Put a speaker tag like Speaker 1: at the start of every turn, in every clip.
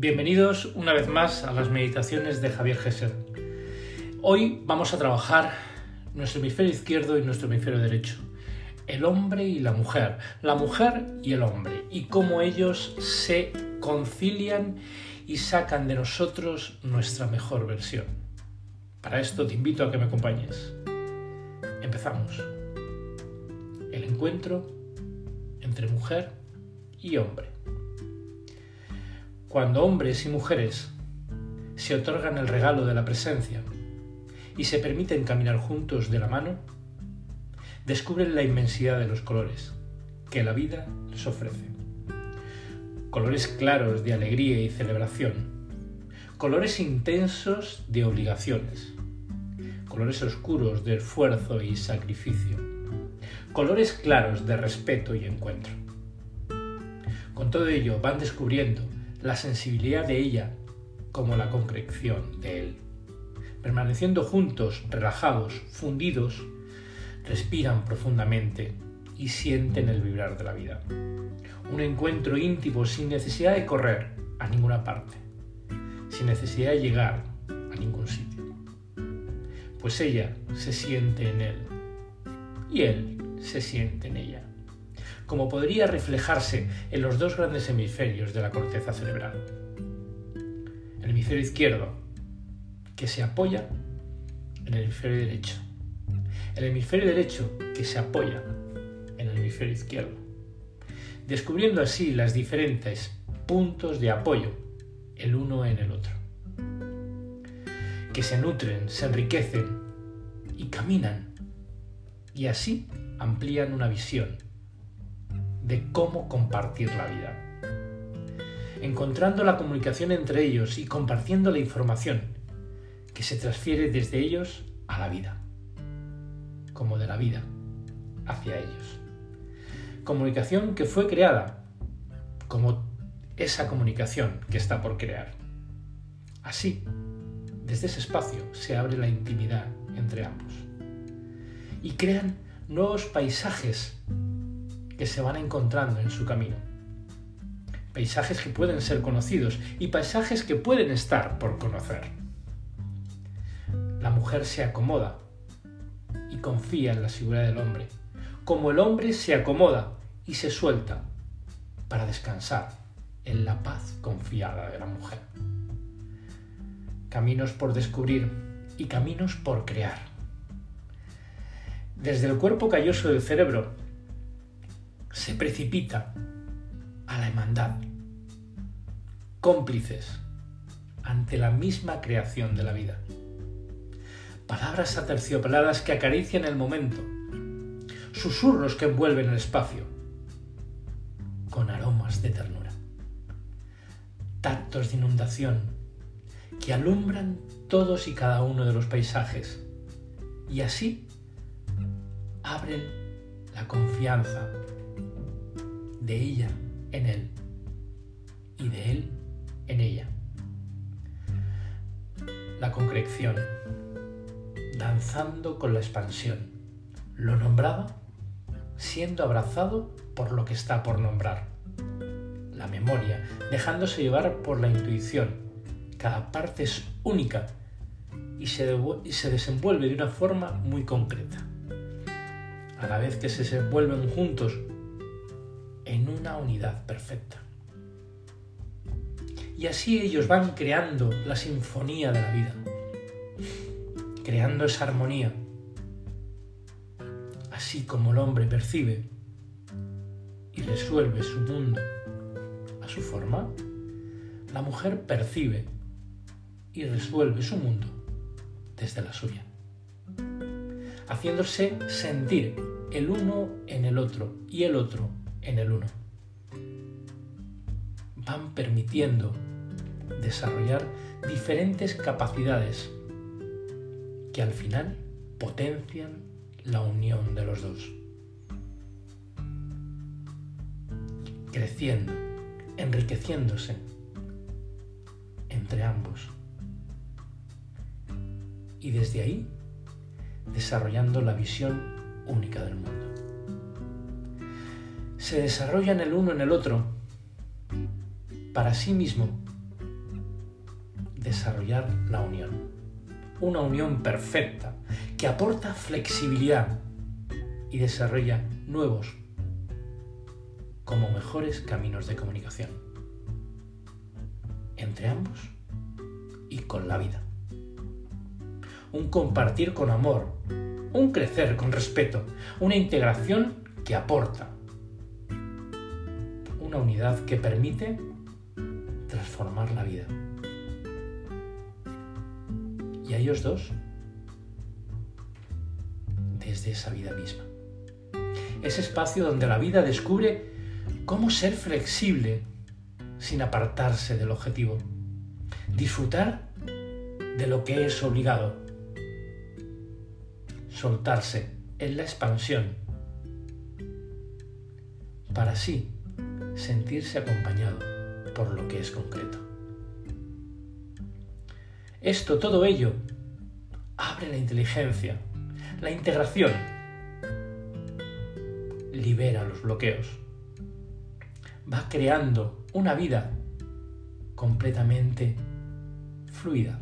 Speaker 1: Bienvenidos una vez más a las meditaciones de Javier Gesser. Hoy vamos a trabajar nuestro hemisferio izquierdo y nuestro hemisferio derecho. El hombre y la mujer, la mujer y el hombre, y cómo ellos se concilian y sacan de nosotros nuestra mejor versión. Para esto te invito a que me acompañes. Empezamos. El encuentro entre mujer y hombre. Cuando hombres y mujeres se otorgan el regalo de la presencia y se permiten caminar juntos de la mano, descubren la inmensidad de los colores que la vida les ofrece. Colores claros de alegría y celebración, colores intensos de obligaciones, colores oscuros de esfuerzo y sacrificio, colores claros de respeto y encuentro. Con todo ello van descubriendo la sensibilidad de ella como la concreción de él. Permaneciendo juntos, relajados, fundidos, respiran profundamente y sienten el vibrar de la vida. Un encuentro íntimo sin necesidad de correr a ninguna parte, sin necesidad de llegar a ningún sitio. Pues ella se siente en él y él se siente en ella como podría reflejarse en los dos grandes hemisferios de la corteza cerebral. El hemisferio izquierdo, que se apoya en el hemisferio derecho. El hemisferio derecho, que se apoya en el hemisferio izquierdo. Descubriendo así las diferentes puntos de apoyo el uno en el otro. Que se nutren, se enriquecen y caminan. Y así amplían una visión de cómo compartir la vida. Encontrando la comunicación entre ellos y compartiendo la información que se transfiere desde ellos a la vida, como de la vida hacia ellos. Comunicación que fue creada como esa comunicación que está por crear. Así, desde ese espacio se abre la intimidad entre ambos y crean nuevos paisajes que se van encontrando en su camino. Paisajes que pueden ser conocidos y paisajes que pueden estar por conocer. La mujer se acomoda y confía en la seguridad del hombre, como el hombre se acomoda y se suelta para descansar en la paz confiada de la mujer. Caminos por descubrir y caminos por crear. Desde el cuerpo calloso del cerebro se precipita a la hermandad, cómplices ante la misma creación de la vida. Palabras aterciopeladas que acarician el momento, susurros que envuelven el espacio, con aromas de ternura, tactos de inundación que alumbran todos y cada uno de los paisajes y así abren la confianza de ella en él y de él en ella. La concreción, danzando con la expansión, lo nombrado siendo abrazado por lo que está por nombrar. La memoria, dejándose llevar por la intuición. Cada parte es única y se, y se desenvuelve de una forma muy concreta. A la vez que se desenvuelven juntos en una unidad perfecta. Y así ellos van creando la sinfonía de la vida, creando esa armonía, así como el hombre percibe y resuelve su mundo a su forma, la mujer percibe y resuelve su mundo desde la suya, haciéndose sentir el uno en el otro y el otro en el uno. Van permitiendo desarrollar diferentes capacidades que al final potencian la unión de los dos. Creciendo, enriqueciéndose entre ambos. Y desde ahí desarrollando la visión única del mundo se desarrollan el uno en el otro para sí mismo desarrollar la unión. Una unión perfecta que aporta flexibilidad y desarrolla nuevos como mejores caminos de comunicación entre ambos y con la vida. Un compartir con amor, un crecer con respeto, una integración que aporta, unidad que permite transformar la vida. Y a ellos dos desde esa vida misma. Ese espacio donde la vida descubre cómo ser flexible sin apartarse del objetivo. Disfrutar de lo que es obligado. Soltarse en la expansión para así sentirse acompañado por lo que es concreto. Esto, todo ello, abre la inteligencia, la integración, libera los bloqueos, va creando una vida completamente fluida,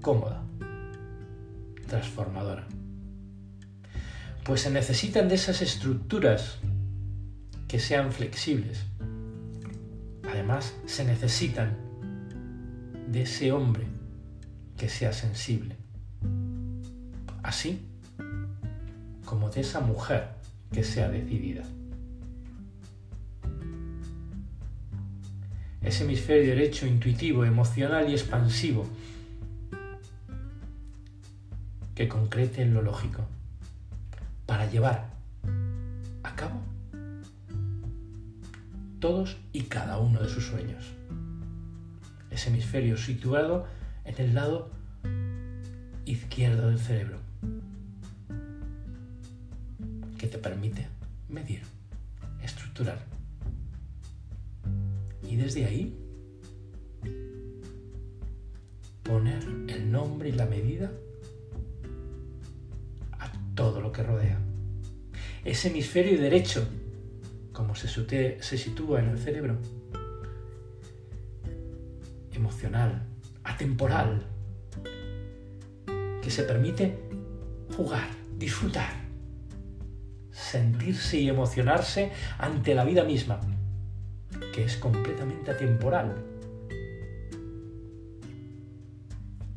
Speaker 1: cómoda, transformadora. Pues se necesitan de esas estructuras que sean flexibles. Además, se necesitan de ese hombre que sea sensible. Así como de esa mujer que sea decidida. Ese hemisferio derecho intuitivo, emocional y expansivo que concrete en lo lógico para llevar a cabo todos y cada uno de sus sueños. Ese hemisferio situado en el lado izquierdo del cerebro, que te permite medir, estructurar. Y desde ahí poner el nombre y la medida a todo lo que rodea. Ese hemisferio derecho, como se, se sitúa en el cerebro, emocional, atemporal, que se permite jugar, disfrutar, sentirse y emocionarse ante la vida misma, que es completamente atemporal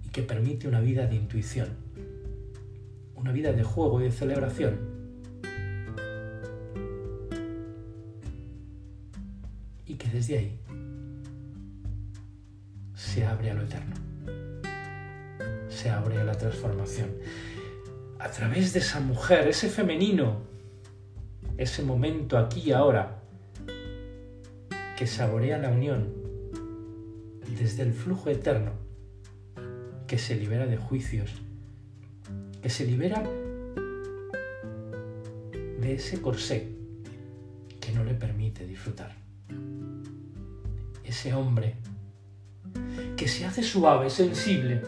Speaker 1: y que permite una vida de intuición, una vida de juego y de celebración. Desde ahí se abre a lo eterno, se abre a la transformación. A través de esa mujer, ese femenino, ese momento aquí y ahora, que saborea la unión desde el flujo eterno, que se libera de juicios, que se libera de ese corsé que no le permite disfrutar. Ese hombre que se hace suave, sensible,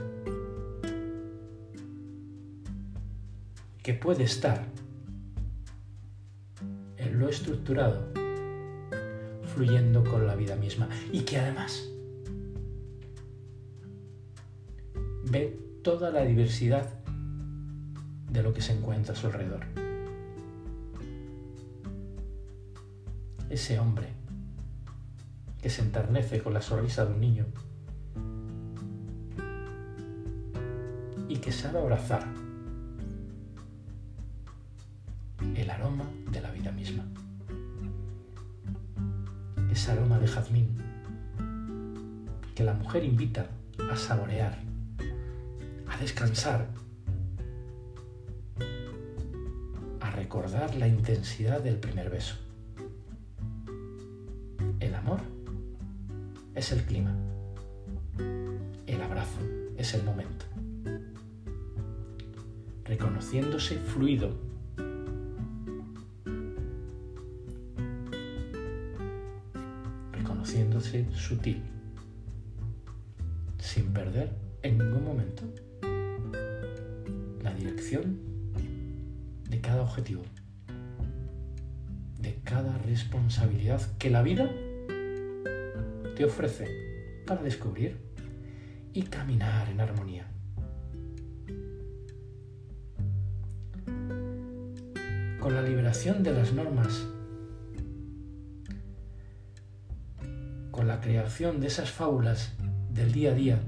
Speaker 1: que puede estar en lo estructurado, fluyendo con la vida misma y que además ve toda la diversidad de lo que se encuentra a su alrededor. Ese hombre que se enternece con la sonrisa de un niño y que sabe abrazar el aroma de la vida misma ese aroma de jazmín que la mujer invita a saborear, a descansar, a recordar la intensidad del primer beso. Es el clima, el abrazo es el momento, reconociéndose fluido. Haciéndose sutil, sin perder en ningún momento la dirección de cada objetivo, de cada responsabilidad que la vida te ofrece para descubrir y caminar en armonía. Con la liberación de las normas, con la creación de esas fábulas del día a día,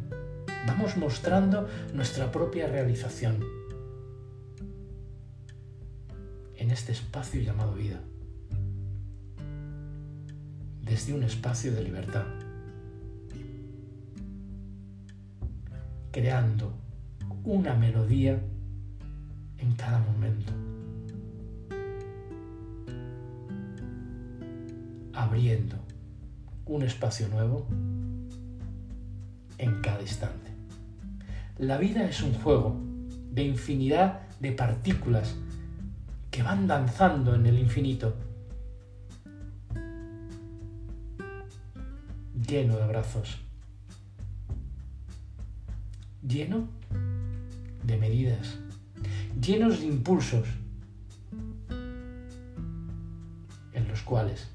Speaker 1: vamos mostrando nuestra propia realización en este espacio llamado vida, desde un espacio de libertad. Creando una melodía en cada momento, abriendo un espacio nuevo en cada instante. La vida es un juego de infinidad de partículas que van danzando en el infinito, lleno de abrazos lleno de medidas, llenos de impulsos en los cuales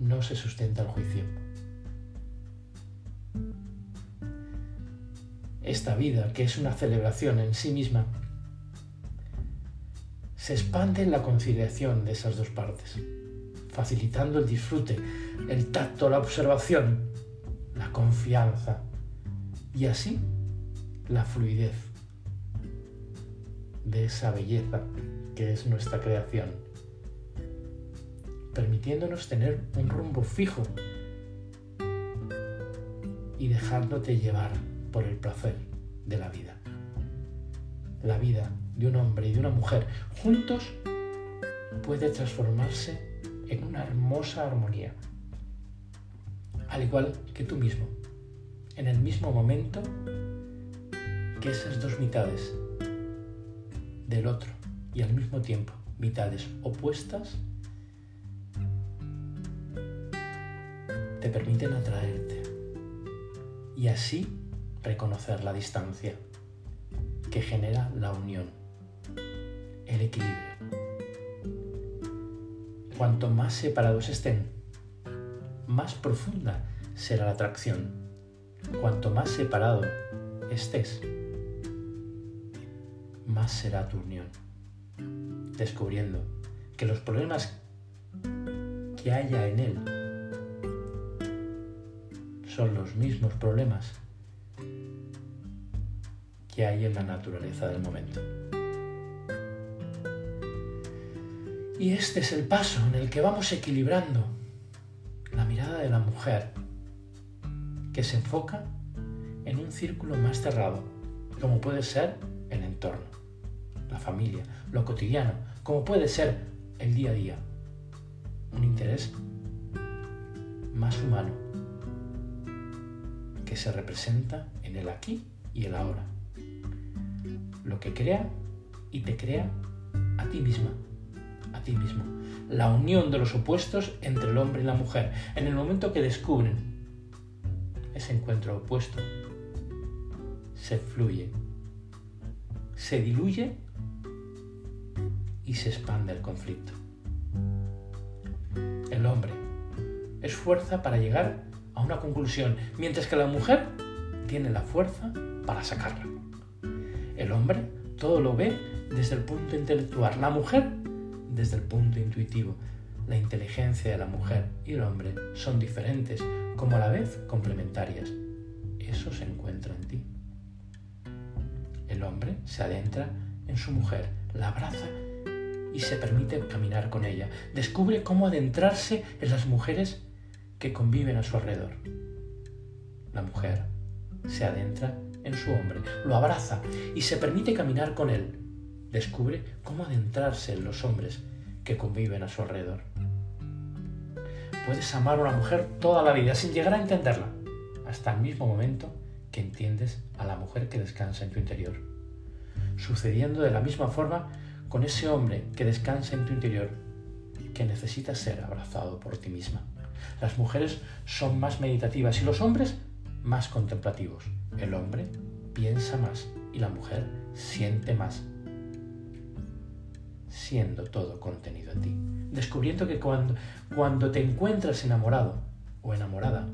Speaker 1: no se sustenta el juicio. Esta vida, que es una celebración en sí misma, se expande en la conciliación de esas dos partes, facilitando el disfrute, el tacto, la observación, la confianza, y así la fluidez de esa belleza que es nuestra creación, permitiéndonos tener un rumbo fijo y dejándote llevar por el placer de la vida. La vida de un hombre y de una mujer juntos puede transformarse en una hermosa armonía, al igual que tú mismo, en el mismo momento que esas dos mitades del otro y al mismo tiempo mitades opuestas te permiten atraerte y así reconocer la distancia que genera la unión, el equilibrio. Cuanto más separados estén, más profunda será la atracción. Cuanto más separado estés, será tu unión. Descubriendo que los problemas que haya en él son los mismos problemas que hay en la naturaleza del momento. Y este es el paso en el que vamos equilibrando la mirada de la mujer que se enfoca en un círculo más cerrado, como puede ser el entorno familia, lo cotidiano, como puede ser el día a día. Un interés más humano que se representa en el aquí y el ahora. Lo que crea y te crea a ti misma, a ti mismo. La unión de los opuestos entre el hombre y la mujer. En el momento que descubren ese encuentro opuesto, se fluye, se diluye y se expande el conflicto. El hombre es fuerza para llegar a una conclusión, mientras que la mujer tiene la fuerza para sacarla. El hombre todo lo ve desde el punto intelectual, la mujer desde el punto intuitivo. La inteligencia de la mujer y el hombre son diferentes, como a la vez complementarias. Eso se encuentra en ti. El hombre se adentra en su mujer, la abraza y se permite caminar con ella. Descubre cómo adentrarse en las mujeres que conviven a su alrededor. La mujer se adentra en su hombre, lo abraza y se permite caminar con él. Descubre cómo adentrarse en los hombres que conviven a su alrededor. Puedes amar a una mujer toda la vida sin llegar a entenderla, hasta el mismo momento que entiendes a la mujer que descansa en tu interior, sucediendo de la misma forma con ese hombre que descansa en tu interior, que necesita ser abrazado por ti misma. Las mujeres son más meditativas y los hombres más contemplativos. El hombre piensa más y la mujer siente más, siendo todo contenido en ti. Descubriendo que cuando, cuando te encuentras enamorado o enamorada,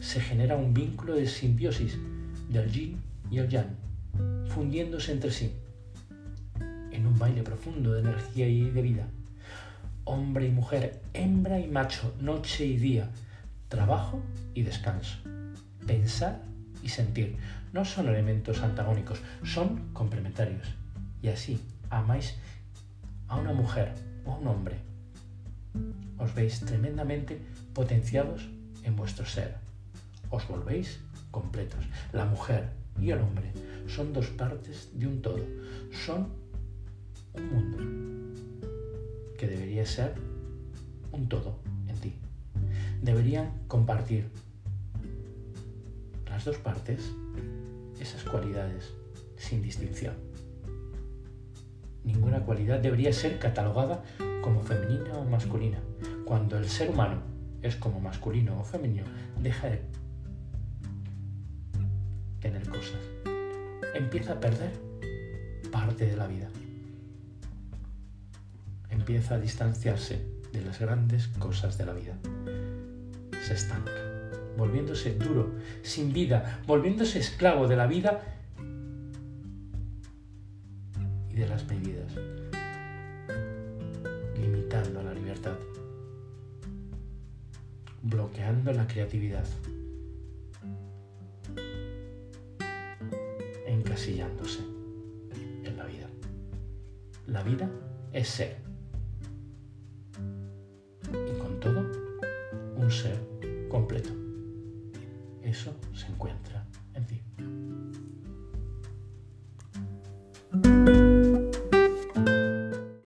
Speaker 1: se genera un vínculo de simbiosis del yin y el yang, fundiéndose entre sí, en un baile profundo de energía y de vida. Hombre y mujer, hembra y macho, noche y día, trabajo y descanso, pensar y sentir. No son elementos antagónicos, son complementarios. Y así amáis a una mujer o a un hombre. Os veis tremendamente potenciados en vuestro ser. Os volvéis completos. La mujer y el hombre son dos partes de un todo. Son un mundo que debería ser un todo en ti. Deberían compartir las dos partes esas cualidades sin distinción. Ninguna cualidad debería ser catalogada como femenina o masculina. Cuando el ser humano es como masculino o femenino, deja de tener cosas. Empieza a perder parte de la vida. Empieza a distanciarse de las grandes cosas de la vida. Se estanca, volviéndose duro, sin vida, volviéndose esclavo de la vida y de las medidas, limitando la libertad, bloqueando la creatividad. encasillándose en la vida. La vida es ser.